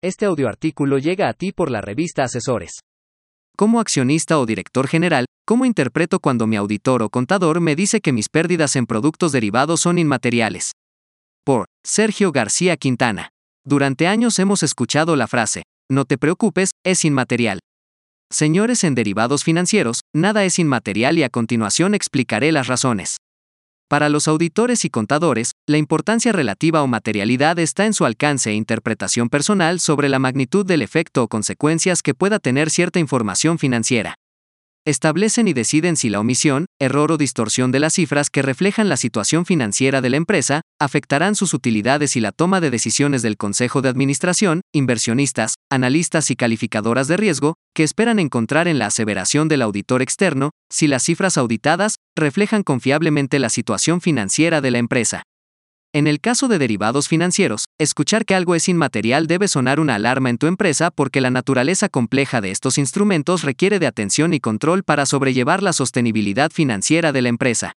Este audioartículo llega a ti por la revista Asesores. Como accionista o director general, ¿cómo interpreto cuando mi auditor o contador me dice que mis pérdidas en productos derivados son inmateriales? Por Sergio García Quintana. Durante años hemos escuchado la frase, no te preocupes, es inmaterial. Señores en derivados financieros, nada es inmaterial y a continuación explicaré las razones. Para los auditores y contadores, la importancia relativa o materialidad está en su alcance e interpretación personal sobre la magnitud del efecto o consecuencias que pueda tener cierta información financiera establecen y deciden si la omisión, error o distorsión de las cifras que reflejan la situación financiera de la empresa afectarán sus utilidades y la toma de decisiones del Consejo de Administración, inversionistas, analistas y calificadoras de riesgo, que esperan encontrar en la aseveración del auditor externo, si las cifras auditadas reflejan confiablemente la situación financiera de la empresa. En el caso de derivados financieros, escuchar que algo es inmaterial debe sonar una alarma en tu empresa porque la naturaleza compleja de estos instrumentos requiere de atención y control para sobrellevar la sostenibilidad financiera de la empresa.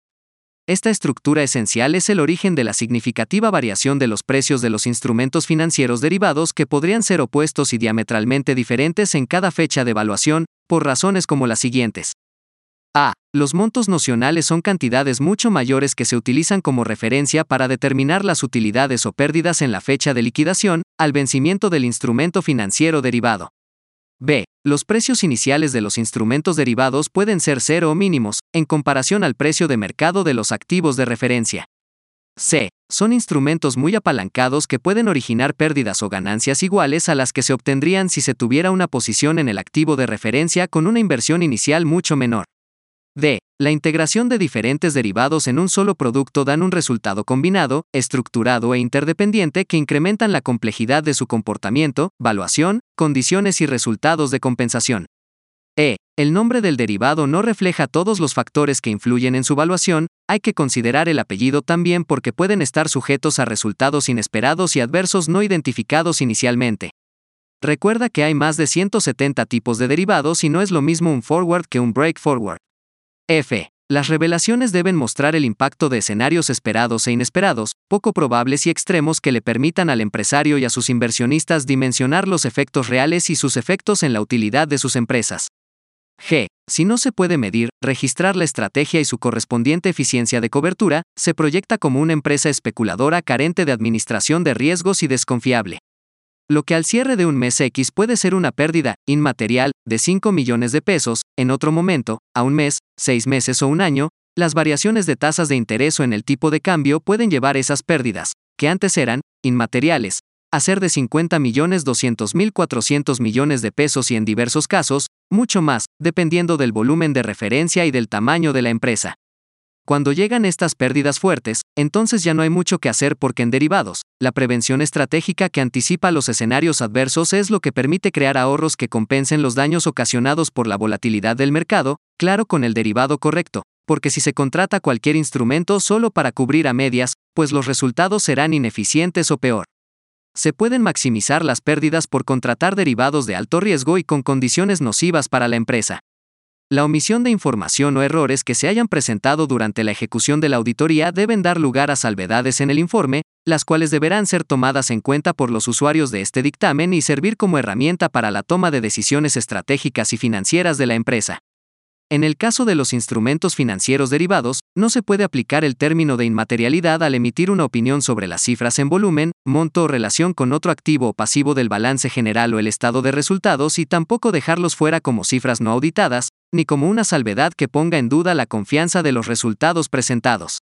Esta estructura esencial es el origen de la significativa variación de los precios de los instrumentos financieros derivados que podrían ser opuestos y diametralmente diferentes en cada fecha de evaluación, por razones como las siguientes. A. Los montos nocionales son cantidades mucho mayores que se utilizan como referencia para determinar las utilidades o pérdidas en la fecha de liquidación, al vencimiento del instrumento financiero derivado. B. Los precios iniciales de los instrumentos derivados pueden ser cero o mínimos, en comparación al precio de mercado de los activos de referencia. C. Son instrumentos muy apalancados que pueden originar pérdidas o ganancias iguales a las que se obtendrían si se tuviera una posición en el activo de referencia con una inversión inicial mucho menor. D. La integración de diferentes derivados en un solo producto dan un resultado combinado, estructurado e interdependiente que incrementan la complejidad de su comportamiento, valuación, condiciones y resultados de compensación. E. El nombre del derivado no refleja todos los factores que influyen en su valuación, hay que considerar el apellido también porque pueden estar sujetos a resultados inesperados y adversos no identificados inicialmente. Recuerda que hay más de 170 tipos de derivados y no es lo mismo un forward que un break forward. F. Las revelaciones deben mostrar el impacto de escenarios esperados e inesperados, poco probables y extremos que le permitan al empresario y a sus inversionistas dimensionar los efectos reales y sus efectos en la utilidad de sus empresas. G. Si no se puede medir, registrar la estrategia y su correspondiente eficiencia de cobertura, se proyecta como una empresa especuladora carente de administración de riesgos y desconfiable lo que al cierre de un mes X puede ser una pérdida inmaterial de 5 millones de pesos, en otro momento, a un mes, seis meses o un año, las variaciones de tasas de interés o en el tipo de cambio pueden llevar esas pérdidas, que antes eran inmateriales, a ser de 50 millones 200 mil 400 millones de pesos y en diversos casos, mucho más, dependiendo del volumen de referencia y del tamaño de la empresa. Cuando llegan estas pérdidas fuertes, entonces ya no hay mucho que hacer porque en derivados, la prevención estratégica que anticipa los escenarios adversos es lo que permite crear ahorros que compensen los daños ocasionados por la volatilidad del mercado, claro con el derivado correcto, porque si se contrata cualquier instrumento solo para cubrir a medias, pues los resultados serán ineficientes o peor. Se pueden maximizar las pérdidas por contratar derivados de alto riesgo y con condiciones nocivas para la empresa. La omisión de información o errores que se hayan presentado durante la ejecución de la auditoría deben dar lugar a salvedades en el informe, las cuales deberán ser tomadas en cuenta por los usuarios de este dictamen y servir como herramienta para la toma de decisiones estratégicas y financieras de la empresa. En el caso de los instrumentos financieros derivados, no se puede aplicar el término de inmaterialidad al emitir una opinión sobre las cifras en volumen, monto o relación con otro activo o pasivo del balance general o el estado de resultados y tampoco dejarlos fuera como cifras no auditadas, ni como una salvedad que ponga en duda la confianza de los resultados presentados.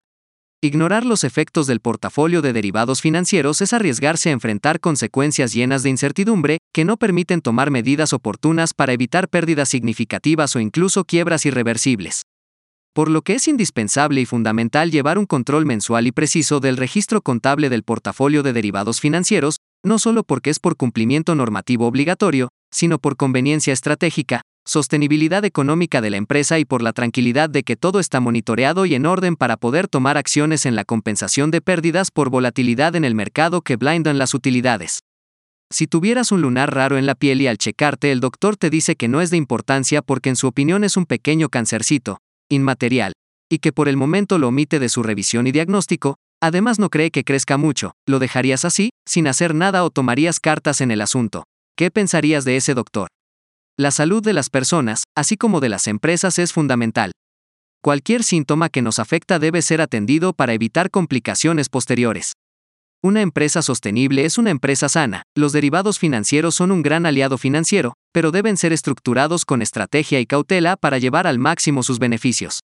Ignorar los efectos del portafolio de derivados financieros es arriesgarse a enfrentar consecuencias llenas de incertidumbre, que no permiten tomar medidas oportunas para evitar pérdidas significativas o incluso quiebras irreversibles. Por lo que es indispensable y fundamental llevar un control mensual y preciso del registro contable del portafolio de derivados financieros, no solo porque es por cumplimiento normativo obligatorio, sino por conveniencia estratégica, sostenibilidad económica de la empresa y por la tranquilidad de que todo está monitoreado y en orden para poder tomar acciones en la compensación de pérdidas por volatilidad en el mercado que blindan las utilidades. Si tuvieras un lunar raro en la piel y al checarte el doctor te dice que no es de importancia porque en su opinión es un pequeño cancercito, inmaterial, y que por el momento lo omite de su revisión y diagnóstico, Además no cree que crezca mucho, ¿lo dejarías así, sin hacer nada o tomarías cartas en el asunto? ¿Qué pensarías de ese doctor? La salud de las personas, así como de las empresas, es fundamental. Cualquier síntoma que nos afecta debe ser atendido para evitar complicaciones posteriores. Una empresa sostenible es una empresa sana. Los derivados financieros son un gran aliado financiero, pero deben ser estructurados con estrategia y cautela para llevar al máximo sus beneficios.